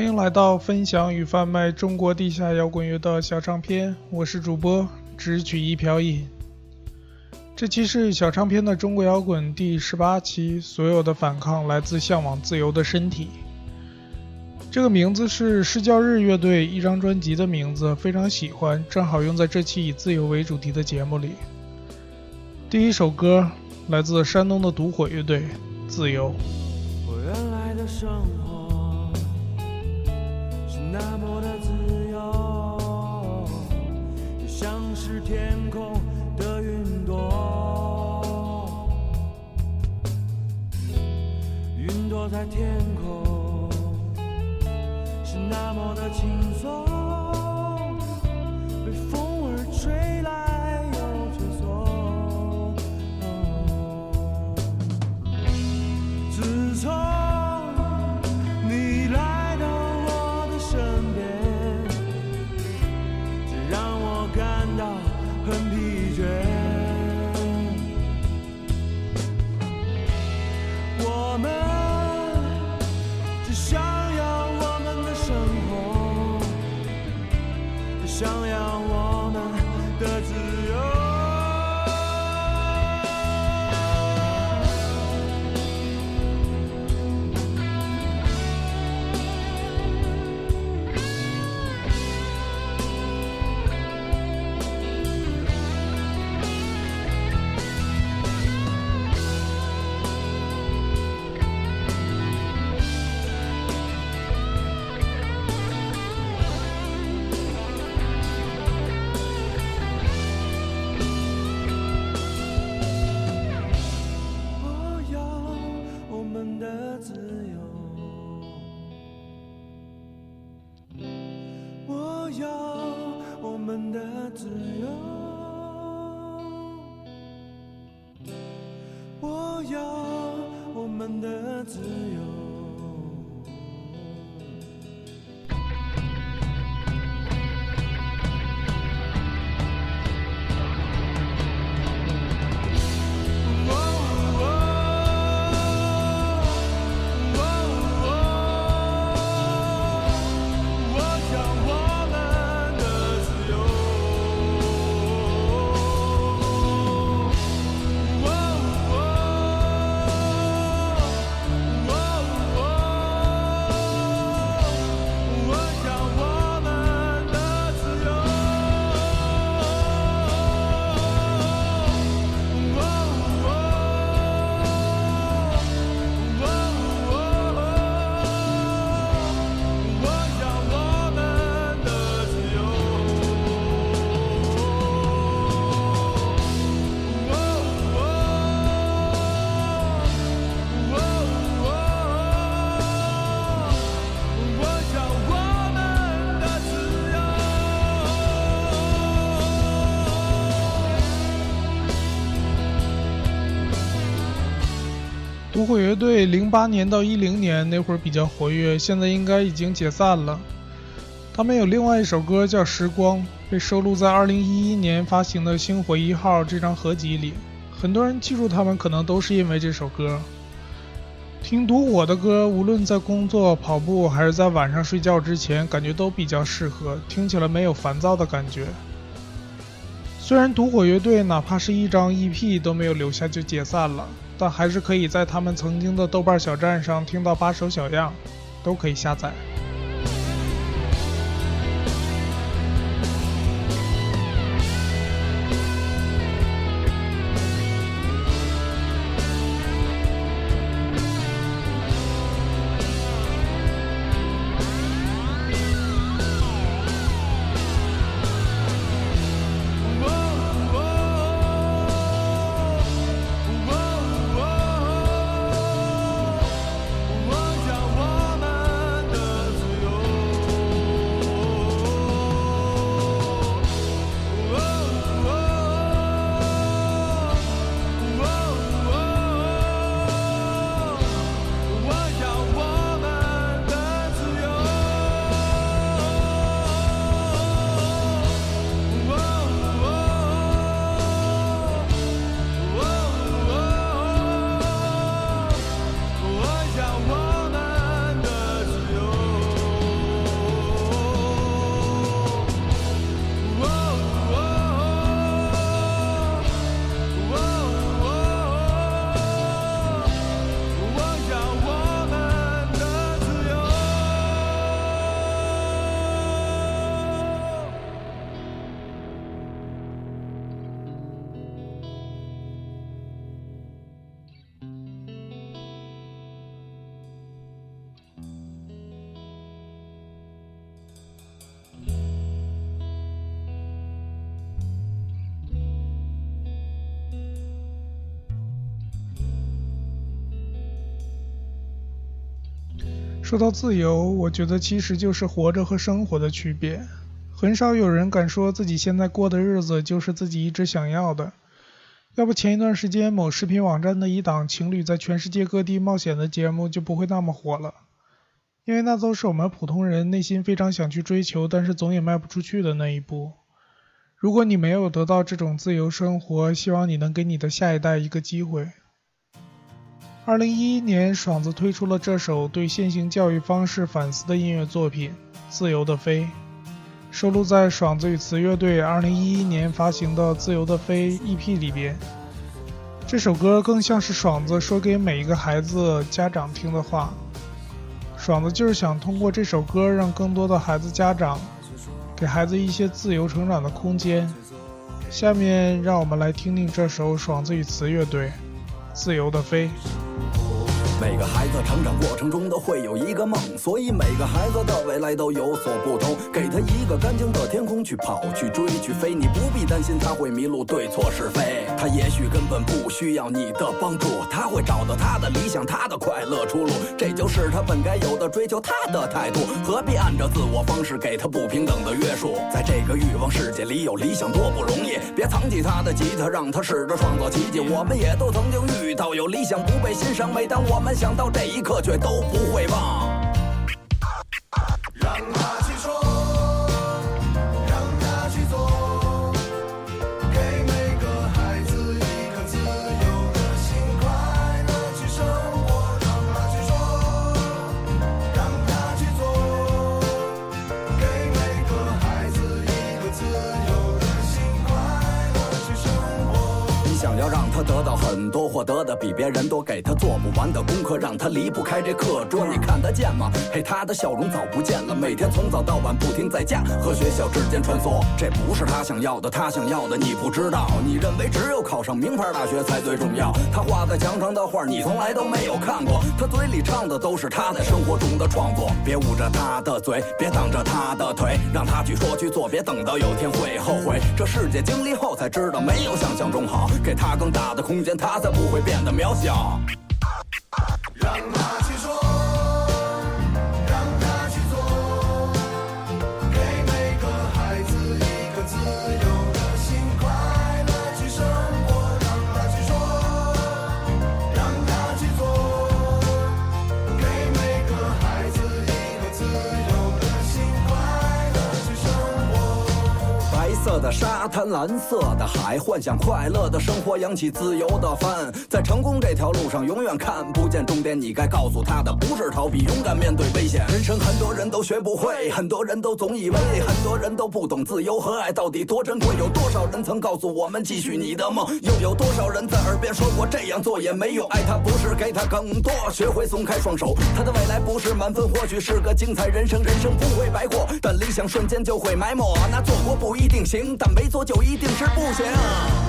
欢迎来到分享与贩卖中国地下摇滚乐的小唱片，我是主播只取一瓢饮。这期是小唱片的中国摇滚第十八期，所有的反抗来自向往自由的身体。这个名字是施教日乐队一张专辑的名字，非常喜欢，正好用在这期以自由为主题的节目里。第一首歌来自山东的独火乐队，《自由》。我原来的生活那么的自由，就像是天空的云朵，云朵在天空是那么的轻松，独火乐队零八年到一零年那会儿比较活跃，现在应该已经解散了。他们有另外一首歌叫《时光》，被收录在二零一一年发行的《星火一号》这张合集里。很多人记住他们，可能都是因为这首歌。听独火的歌，无论在工作、跑步还是在晚上睡觉之前，感觉都比较适合，听起来没有烦躁的感觉。虽然独火乐队哪怕是一张 EP 都没有留下就解散了，但还是可以在他们曾经的豆瓣小站上听到八首小样，都可以下载。说到自由，我觉得其实就是活着和生活的区别。很少有人敢说自己现在过的日子就是自己一直想要的。要不前一段时间某视频网站的一档情侣在全世界各地冒险的节目就不会那么火了，因为那都是我们普通人内心非常想去追求，但是总也迈不出去的那一步。如果你没有得到这种自由生活，希望你能给你的下一代一个机会。二零一一年，爽子推出了这首对现行教育方式反思的音乐作品《自由的飞》，收录在爽子与词乐队二零一一年发行的《自由的飞》EP 里边。这首歌更像是爽子说给每一个孩子家长听的话。爽子就是想通过这首歌，让更多的孩子家长给孩子一些自由成长的空间。下面让我们来听听这首爽子与词乐队《自由的飞》。Bye. 每个孩子成长过程中都会有一个梦，所以每个孩子的未来都有所不同。给他一个干净的天空去跑、去追、去飞，你不必担心他会迷路对错是非。他也许根本不需要你的帮助，他会找到他的理想、他的快乐出路。这就是他本该有的追求，他的态度。何必按照自我方式给他不平等的约束？在这个欲望世界里有理想多不容易，别藏起他的吉他，让他试着创造奇迹。我们也都曾经遇到有理想不被欣赏，每当我们想到这一刻，却都不会忘。让他去说，让他去做，给每个孩子一颗自由的心，快乐去生活。让他去说，让他去做，给每个孩子一个自由的心，快乐去生活。你想要让他得到很多，获得的比别人多，给他做不完的功课，让他离不开这课桌。你看得见吗？嘿，他的笑容早不见了，每天从早到晚不停在家和学校之间穿梭。这不是他想要的，他想要的你不知道。你认为只有考上名牌大学才最重要？他画在墙上的画你从来都没有看过，他嘴里唱的都是他在生活中的创作。别捂着他的嘴，别挡着他的腿，让他去说去做，别等到有天会后悔。这世界经历后才知道，没有想象中好。给他更大的空间，他才不不会变得渺小。让他沙滩，蓝色的海，幻想快乐的生活，扬起自由的帆。在成功这条路上，永远看不见终点。你该告诉他的不是逃避，勇敢面对危险。人生很多人都学不会，很多人都总以为，很多人都不懂自由和爱到底多珍贵。有多少人曾告诉我们继续你的梦？又有多少人在耳边说过这样做也没用？爱他不是给他更多，学会松开双手。他的未来不是满分，或许是个精彩人生。人生不会白过，但理想瞬间就会埋没。那做过不一定行，但没做就一定是不行。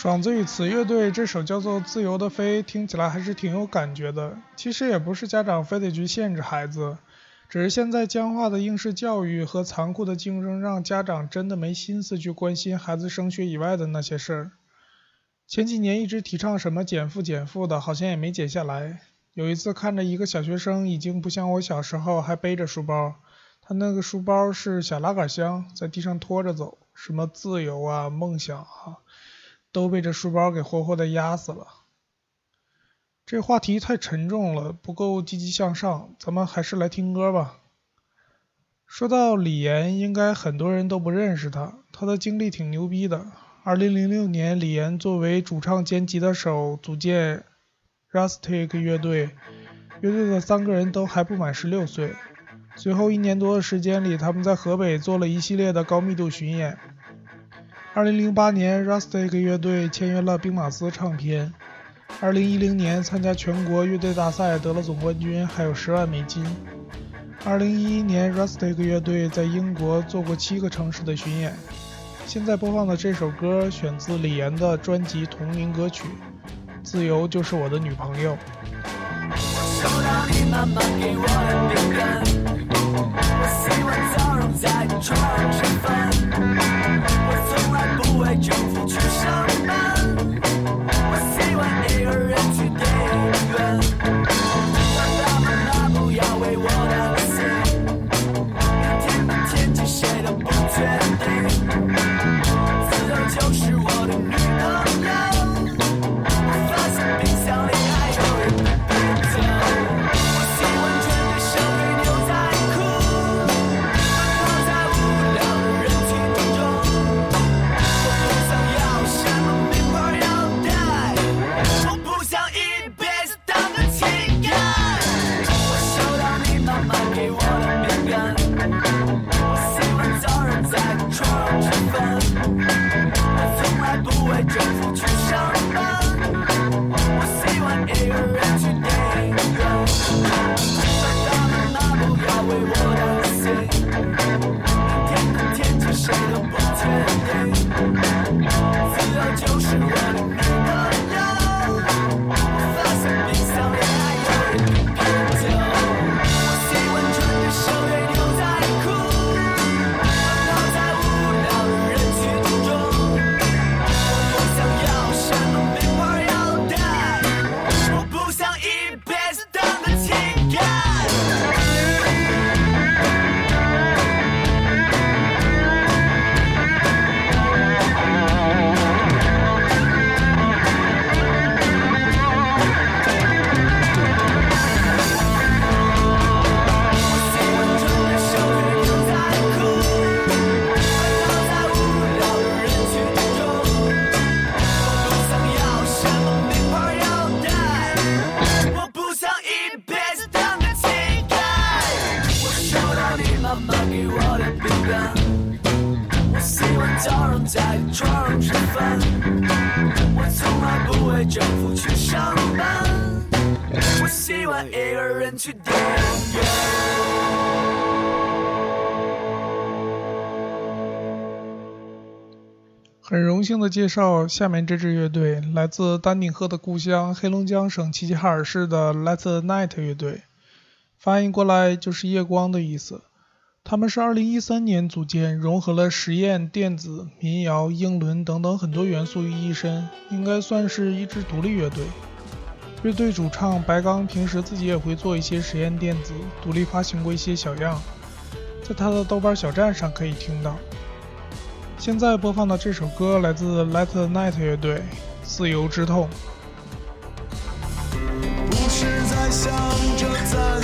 爽子与词乐队这首叫做《自由的飞》，听起来还是挺有感觉的。其实也不是家长非得去限制孩子，只是现在僵化的应试教育和残酷的竞争，让家长真的没心思去关心孩子升学以外的那些事儿。前几年一直提倡什么减负减负的，好像也没减下来。有一次看着一个小学生已经不像我小时候还背着书包，他他那个书包是小拉杆箱，在地上拖着走，什么自由啊、梦想啊，都被这书包给活活的压死了。这话题太沉重了，不够积极向上，咱们还是来听歌吧。说到李岩，应该很多人都不认识他，他的经历挺牛逼的。二零零六年，李岩作为主唱兼吉他手组建 Rustic 乐队，乐队的三个人都还不满十六岁。随后一年多的时间里，他们在河北做了一系列的高密度巡演。二零零八年，Rustic 乐队签约了兵马司唱片。二零一零年，参加全国乐队大赛得了总冠军，还有十万美金。二零一一年，Rustic 乐队在英国做过七个城市的巡演。现在播放的这首歌选自李岩的专辑同名歌曲《自由就是我的女朋友》。收到你妈妈给我的，我喜欢早上在床上吃饭，我从来不为政府去上班，给我的饼干，我喜欢早上在床上吃饭，我从来不为政府去上班，我喜欢一个人去电影院。很荣幸的介绍下面这支乐队，来自丹顶鹤的故乡黑龙江省齐齐哈尔市的 Let the Night 乐队，翻译过来就是夜光的意思。他们是2013年组建，融合了实验、电子、民谣、英伦等等很多元素于一身，应该算是一支独立乐队。乐队主唱白刚平时自己也会做一些实验电子，独立发行过一些小样，在他的豆瓣小站上可以听到。现在播放的这首歌来自 Let the Night 乐队，《自由之痛》。不是在想着在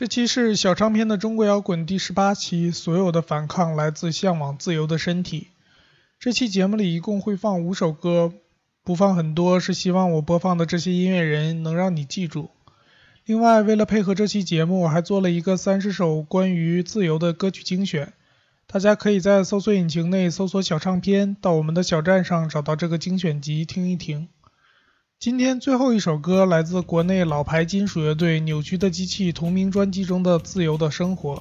这期是小唱片的中国摇滚第十八期，所有的反抗来自向往自由的身体。这期节目里一共会放五首歌，不放很多是希望我播放的这些音乐人能让你记住。另外，为了配合这期节目，我还做了一个三十首关于自由的歌曲精选，大家可以在搜索引擎内搜索“小唱片”，到我们的小站上找到这个精选集听一听。今天最后一首歌来自国内老牌金属乐队扭曲的机器同名专辑中的《自由的生活》，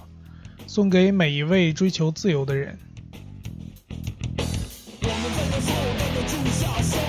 送给每一位追求自由的人。我们在这操场之下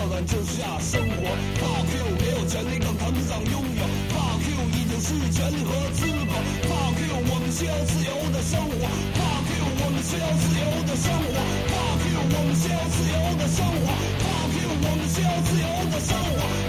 生活。Fuck you，没有权利更谈不上拥有。Fuck you，已经失去权利和资格。Fuck you，我们需要自由的生活。Fuck you，我们需要自由的生活。Fuck you，我们需要自由的生活。Fuck you，我们需要自由的生活。